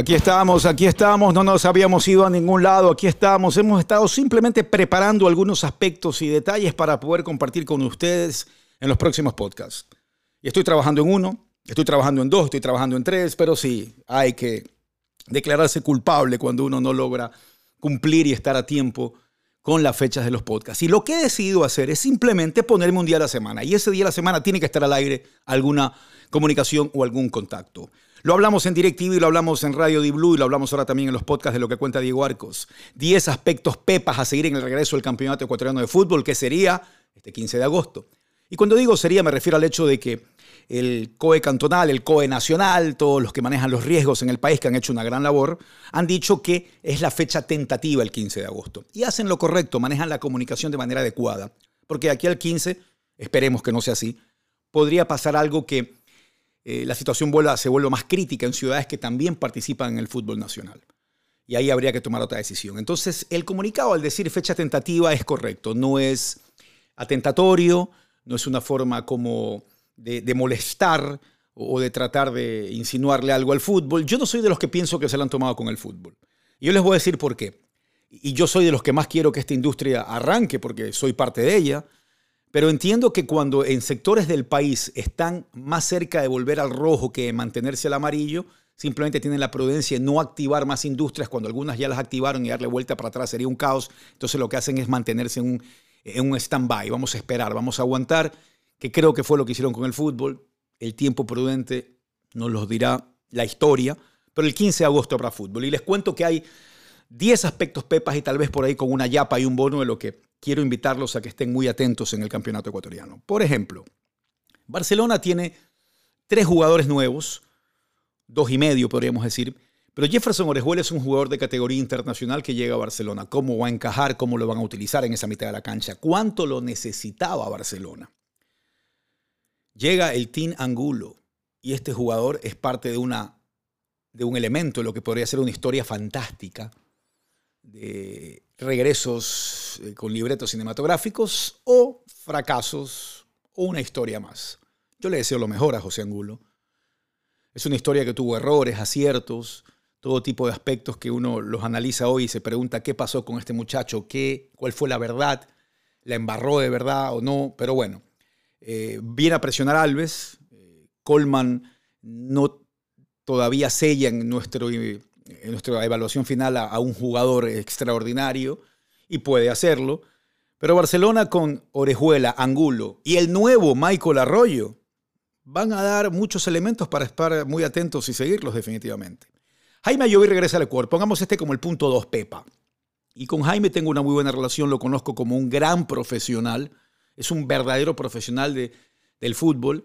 Aquí estamos, aquí estamos, no nos habíamos ido a ningún lado, aquí estamos, hemos estado simplemente preparando algunos aspectos y detalles para poder compartir con ustedes en los próximos podcasts. Y estoy trabajando en uno, estoy trabajando en dos, estoy trabajando en tres, pero sí, hay que declararse culpable cuando uno no logra cumplir y estar a tiempo con las fechas de los podcasts. Y lo que he decidido hacer es simplemente ponerme un día a la semana. Y ese día a la semana tiene que estar al aire alguna comunicación o algún contacto. Lo hablamos en DirecTV y lo hablamos en Radio Di Blue y lo hablamos ahora también en los podcasts de lo que cuenta Diego Arcos. 10 aspectos pepas a seguir en el regreso del Campeonato Ecuatoriano de Fútbol, que sería este 15 de agosto. Y cuando digo sería, me refiero al hecho de que el COE cantonal, el COE nacional, todos los que manejan los riesgos en el país, que han hecho una gran labor, han dicho que es la fecha tentativa el 15 de agosto. Y hacen lo correcto, manejan la comunicación de manera adecuada. Porque aquí al 15, esperemos que no sea así, podría pasar algo que eh, la situación se vuelve más crítica en ciudades que también participan en el fútbol nacional. Y ahí habría que tomar otra decisión. Entonces, el comunicado al decir fecha tentativa es correcto, no es atentatorio, no es una forma como de, de molestar o de tratar de insinuarle algo al fútbol. Yo no soy de los que pienso que se lo han tomado con el fútbol. Yo les voy a decir por qué. Y yo soy de los que más quiero que esta industria arranque porque soy parte de ella. Pero entiendo que cuando en sectores del país están más cerca de volver al rojo que mantenerse al amarillo, simplemente tienen la prudencia de no activar más industrias cuando algunas ya las activaron y darle vuelta para atrás sería un caos. Entonces lo que hacen es mantenerse en un, en un stand-by. Vamos a esperar, vamos a aguantar, que creo que fue lo que hicieron con el fútbol. El tiempo prudente nos lo dirá la historia. Pero el 15 de agosto habrá fútbol. Y les cuento que hay 10 aspectos pepas y tal vez por ahí con una yapa y un bono de lo que quiero invitarlos a que estén muy atentos en el campeonato ecuatoriano. Por ejemplo, Barcelona tiene tres jugadores nuevos, dos y medio podríamos decir, pero Jefferson Orejuela es un jugador de categoría internacional que llega a Barcelona. ¿Cómo va a encajar? ¿Cómo lo van a utilizar en esa mitad de la cancha? ¿Cuánto lo necesitaba Barcelona? Llega el Team Angulo y este jugador es parte de, una, de un elemento, lo que podría ser una historia fantástica de regresos eh, con libretos cinematográficos o fracasos o una historia más. Yo le deseo lo mejor a José Angulo. Es una historia que tuvo errores, aciertos, todo tipo de aspectos que uno los analiza hoy y se pregunta qué pasó con este muchacho, qué, cuál fue la verdad, la embarró de verdad o no, pero bueno, eh, viene a presionar Alves, eh, Colman no todavía sella en nuestro nuestra evaluación final a, un jugador extraordinario y puede hacerlo. Pero Barcelona con Orejuela, Angulo y el nuevo Michael Arroyo van a dar muchos elementos para estar muy atentos y seguirlos definitivamente. Jaime Ayoví regresa al Ecuador. Pongamos este como el punto 2, Pepa. Y con Jaime tengo una muy buena relación, lo conozco como un gran profesional. Es un verdadero profesional de, del fútbol.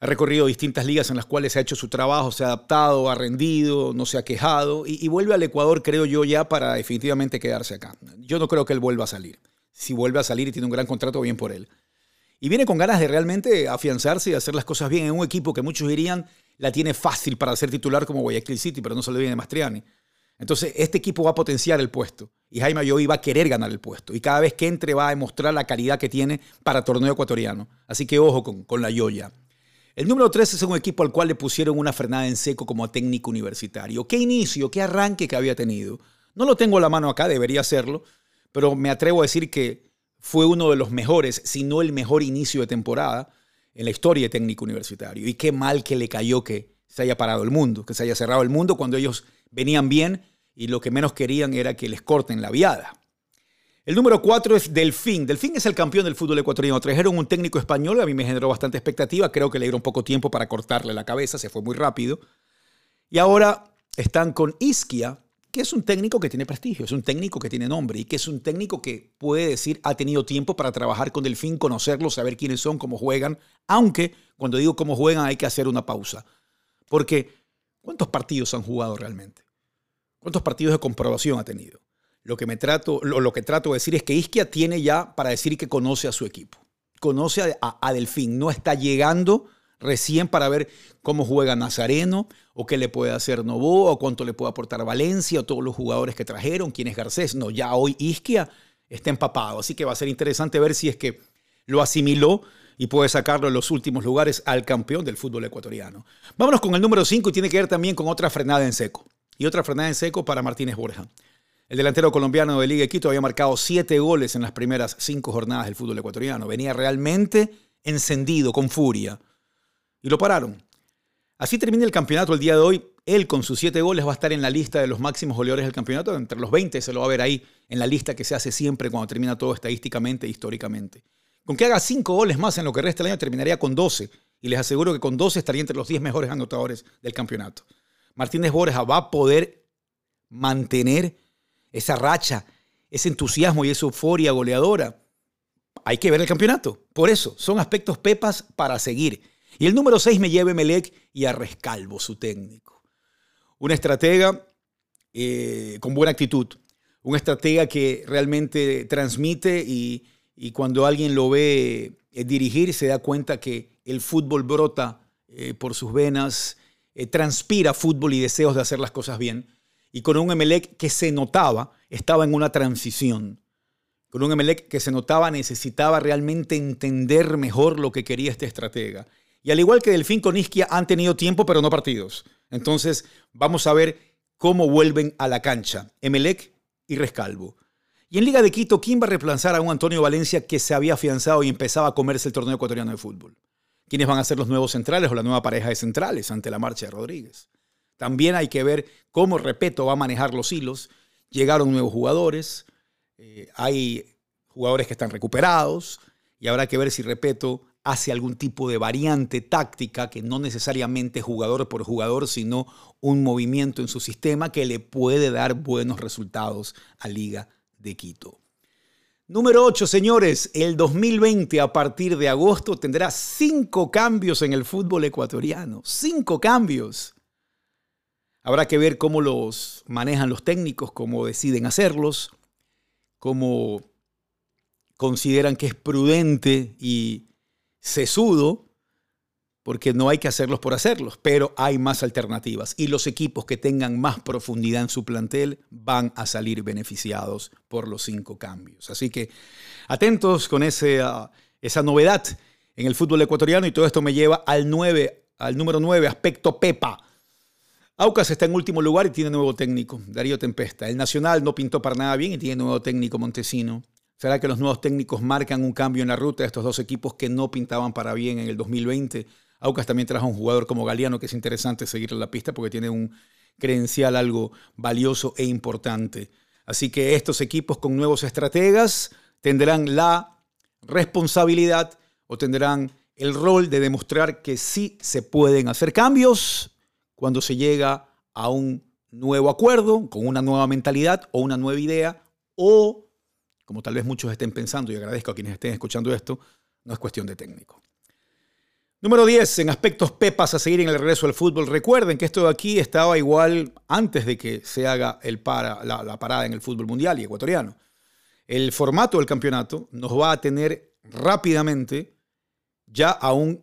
Ha recorrido distintas ligas en las cuales ha hecho su trabajo, se ha adaptado, ha rendido, no se ha quejado y, vuelve al Ecuador, creo yo, ya para definitivamente quedarse acá. Yo no creo que él vuelva a salir. Si vuelve a salir y tiene un gran contrato, bien por él. Y viene con ganas de realmente afianzarse y hacer las cosas bien en un equipo que muchos dirían la tiene fácil para ser titular como Guayaquil City, pero no se le viene Mastriani. Entonces, este equipo va a potenciar el puesto y Jaime Ayoví va a querer ganar el puesto. Y cada vez que entre va a demostrar la calidad que tiene para torneo ecuatoriano. Así que ojo con, con la Yoya. El número 3 es un equipo al cual le pusieron una frenada en seco como técnico universitario. ¿Qué inicio, qué arranque que había tenido? No lo tengo la mano acá, debería hacerlo, pero me atrevo a decir que fue uno de los mejores, si no el mejor inicio de temporada en la historia de técnico universitario. Y qué mal que le cayó que se haya parado el mundo, que se haya cerrado el mundo cuando ellos venían bien y lo que menos querían era que les corten la viada. El número 4 es Delfín. Delfín es el campeón del fútbol ecuatoriano. Trajeron un técnico español, a mí me generó bastante expectativa. Creo que le dieron poco tiempo para cortarle la cabeza, se fue muy rápido. Y ahora están con Isquia, que es un técnico que tiene prestigio, es un técnico que tiene nombre y que es un técnico que puede decir ha tenido tiempo para trabajar con Delfín, conocerlos, saber quiénes son, cómo juegan. Aunque cuando digo cómo juegan hay que hacer una pausa. Porque, ¿cuántos partidos han jugado realmente? ¿Cuántos partidos de comprobación ha tenido? Lo que, me trato, lo, que trato de decir es que Isquia tiene ya para decir que conoce a su equipo. Conoce a, Delfín. No está llegando recién para ver cómo juega Nazareno o qué le puede hacer Novoa o cuánto le puede aportar Valencia o todos los jugadores que trajeron, quién es Garcés. No, ya hoy Isquia está empapado. Así que va a ser interesante ver si es que lo asimiló y puede sacarlo en los últimos lugares al campeón del fútbol ecuatoriano. Vámonos con el número 5 y tiene que ver también con otra frenada en seco. y otra frenada en seco para Martínez Borja. El delantero colombiano de Liga de Quito había marcado siete goles en las primeras cinco jornadas del fútbol ecuatoriano. Venía realmente encendido, con furia. Y lo pararon. Así termina el campeonato el día de hoy. Él con sus siete goles va a estar en la lista de los máximos goleadores del campeonato. Entre los 20 se lo va a ver ahí en la lista que se hace siempre cuando termina todo estadísticamente e históricamente. Con que haga cinco goles más en lo que resta del año terminaría con 12. Y les aseguro que con 12 estaría entre los 10 mejores anotadores del campeonato. Martínez Borja va a poder mantener esa racha, ese entusiasmo y esa euforia goleadora. Hay que ver el campeonato. Por eso, son aspectos pepas para seguir. Y el número 6 me lleve Melec y a Rescalvo, su técnico. Una estratega eh, con buena actitud. Un estratega que realmente transmite y, cuando alguien lo ve eh, dirigir se da cuenta que el fútbol brota eh, por sus venas, transpira fútbol y deseos de hacer las cosas bien. Y con un Emelec que se notaba, estaba en una transición. Con un Emelec que se notaba necesitaba realmente entender mejor lo que quería este estratega. Y al igual que Delfín con Isquia han tenido tiempo, pero no partidos. Entonces, vamos a ver cómo vuelven a la cancha Emelec y Rescalvo. Y en Liga de Quito, ¿quién va a reemplazar a un Antonio Valencia que se había afianzado y empezaba a comerse el torneo ecuatoriano de fútbol? ¿Quiénes van a ser los nuevos centrales o la nueva pareja de centrales ante la marcha de Rodríguez? También hay que ver cómo Repeto va a manejar los hilos. Llegaron nuevos jugadores, eh, hay jugadores que están recuperados y habrá que ver si Repeto hace algún tipo de variante táctica que no necesariamente jugador por jugador, sino un movimiento en su sistema que le puede dar buenos resultados a Liga de Quito. Número 8, señores, el 2020 a partir de agosto tendrá cinco cambios en el fútbol ecuatoriano. Cinco cambios. Habrá que ver cómo los manejan los técnicos, cómo deciden hacerlos, cómo consideran que es prudente y sesudo, porque no hay que hacerlos por hacerlos, pero hay más alternativas y los equipos que tengan más profundidad en su plantel van a salir beneficiados por los cinco cambios. Así que atentos con ah, esa novedad en el fútbol ecuatoriano y todo esto me lleva al, 9, al número 9, aspecto Pepa. Aucas está en último lugar y tiene nuevo técnico, Darío Tempesta. El Nacional no pintó para nada bien y tiene nuevo técnico, Montesino. ¿Será que los nuevos técnicos marcan un cambio en la ruta de estos dos equipos que no pintaban para bien en el 2020? Aucas también trajo un jugador como Galeano que es interesante seguir en la pista porque tiene un credencial algo valioso e importante. Así que estos equipos con nuevos estrategas tendrán la responsabilidad o tendrán el rol de demostrar que sí se pueden hacer cambios cuando se llega a un nuevo acuerdo, con una nueva mentalidad o una nueva idea o como tal vez muchos estén pensando, y agradezco a quienes estén escuchando esto, no es cuestión de técnico. Número 10, en aspectos pepas a seguir en el regreso al fútbol. Recuerden que esto de aquí estaba igual antes de que se haga el para, la, la parada en el fútbol mundial y ecuatoriano. El formato del campeonato nos va a tener rápidamente ya a un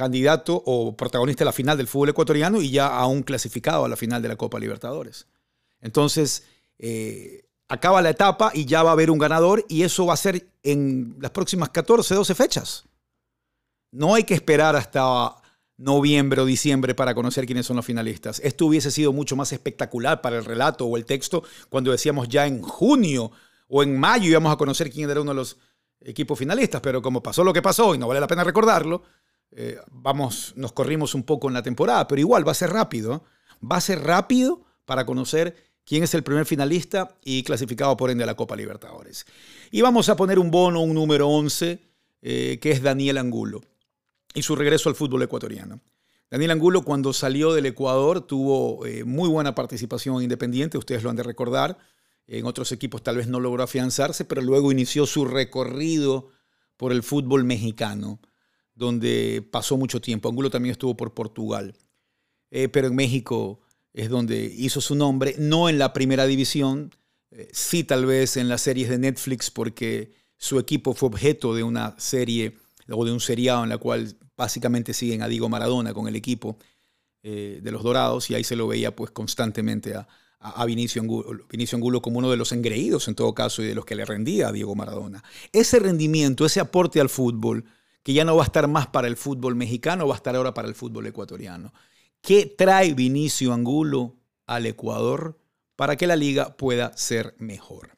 candidato o protagonista a la final del fútbol ecuatoriano y ya a un clasificado a la final de la Copa Libertadores. Entonces, eh, acaba la etapa y ya va a haber un ganador y eso va a ser en las próximas 14, 12 fechas. No hay que esperar hasta noviembre o diciembre para conocer quiénes son los finalistas. Esto hubiese sido mucho más espectacular para el relato o el texto cuando decíamos ya en junio o en mayo íbamos a conocer quién era uno de los equipos finalistas, pero como pasó lo que pasó y no vale la pena recordarlo, eh, vamos, nos corrimos un poco en la temporada, pero igual va a ser rápido. Va a ser rápido para conocer quién es el primer finalista y clasificado por ende a la Copa Libertadores. Y vamos a poner un bono, un número 11, eh, que es Daniel Angulo y su regreso al fútbol ecuatoriano. Daniel Angulo cuando salió del Ecuador tuvo eh, muy buena participación independiente, ustedes lo han de recordar. En otros equipos tal vez no logró afianzarse, pero luego inició su recorrido por el fútbol mexicano, donde pasó mucho tiempo. Angulo también estuvo por Portugal, eh, pero en México es donde hizo su nombre, no en la primera división, eh, sí tal vez en las series de Netflix porque su equipo fue objeto de una serie o de un seriado en la cual básicamente siguen a Diego Maradona con el equipo eh, de los Dorados y ahí se lo veía pues constantemente a, a, Vinicio, Angulo, Vinicio Angulo como uno de los engreídos en todo caso y de los que le rendía a Diego Maradona. Ese rendimiento, ese aporte al fútbol, que ya no va a estar más para el fútbol mexicano, va a estar ahora para el fútbol ecuatoriano. ¿Qué trae Vinicio Angulo al Ecuador para que la liga pueda ser mejor.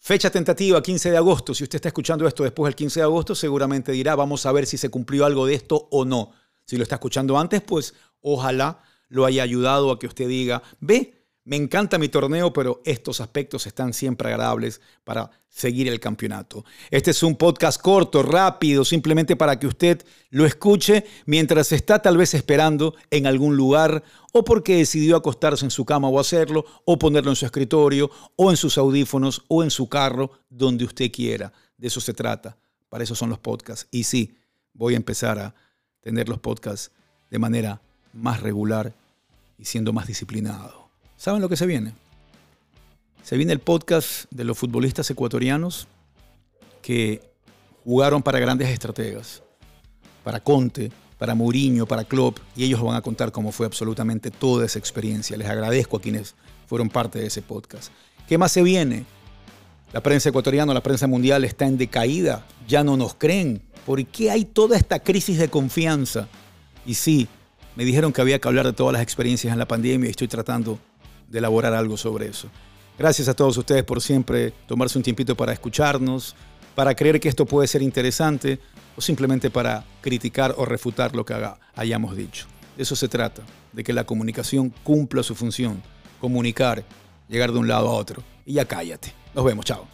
Fecha tentativa, 15 de agosto. Si usted está escuchando esto después del 15 de agosto, seguramente dirá, vamos a ver si se cumplió algo de esto o no. Si lo está escuchando antes, pues ojalá lo haya ayudado a que usted diga, ve, me encanta mi torneo, pero estos aspectos están siempre agradables para seguir el campeonato. Este es un podcast corto, rápido, simplemente para que usted lo escuche mientras está tal vez esperando en algún lugar o porque decidió acostarse en su cama o hacerlo, o ponerlo en su escritorio, o en sus audífonos, o en su carro, donde usted quiera. De eso se trata. Para eso son los podcasts. Y sí, voy a empezar a tener los podcasts de manera más regular y siendo más disciplinado. ¿Saben lo que se viene? Se viene el podcast de los futbolistas ecuatorianos que jugaron para grandes estrategas, para Conte, para Mourinho, para Klopp, y ellos van a contar cómo fue absolutamente toda esa experiencia. Les agradezco a quienes fueron parte de ese podcast. ¿Qué más se viene? La prensa ecuatoriana, la prensa mundial está en decaída, ya no nos creen. ¿Por qué hay toda esta crisis de confianza? Y sí, me dijeron que había que hablar de todas las experiencias en la pandemia y estoy tratando de elaborar algo sobre eso. Gracias a todos ustedes por siempre tomarse un tiempito para escucharnos, para creer que esto puede ser interesante o simplemente para criticar o refutar lo que hayamos dicho. De eso se trata, de que la comunicación cumpla su función, comunicar, llegar de un lado a otro. Y ya cállate. Nos vemos, chao.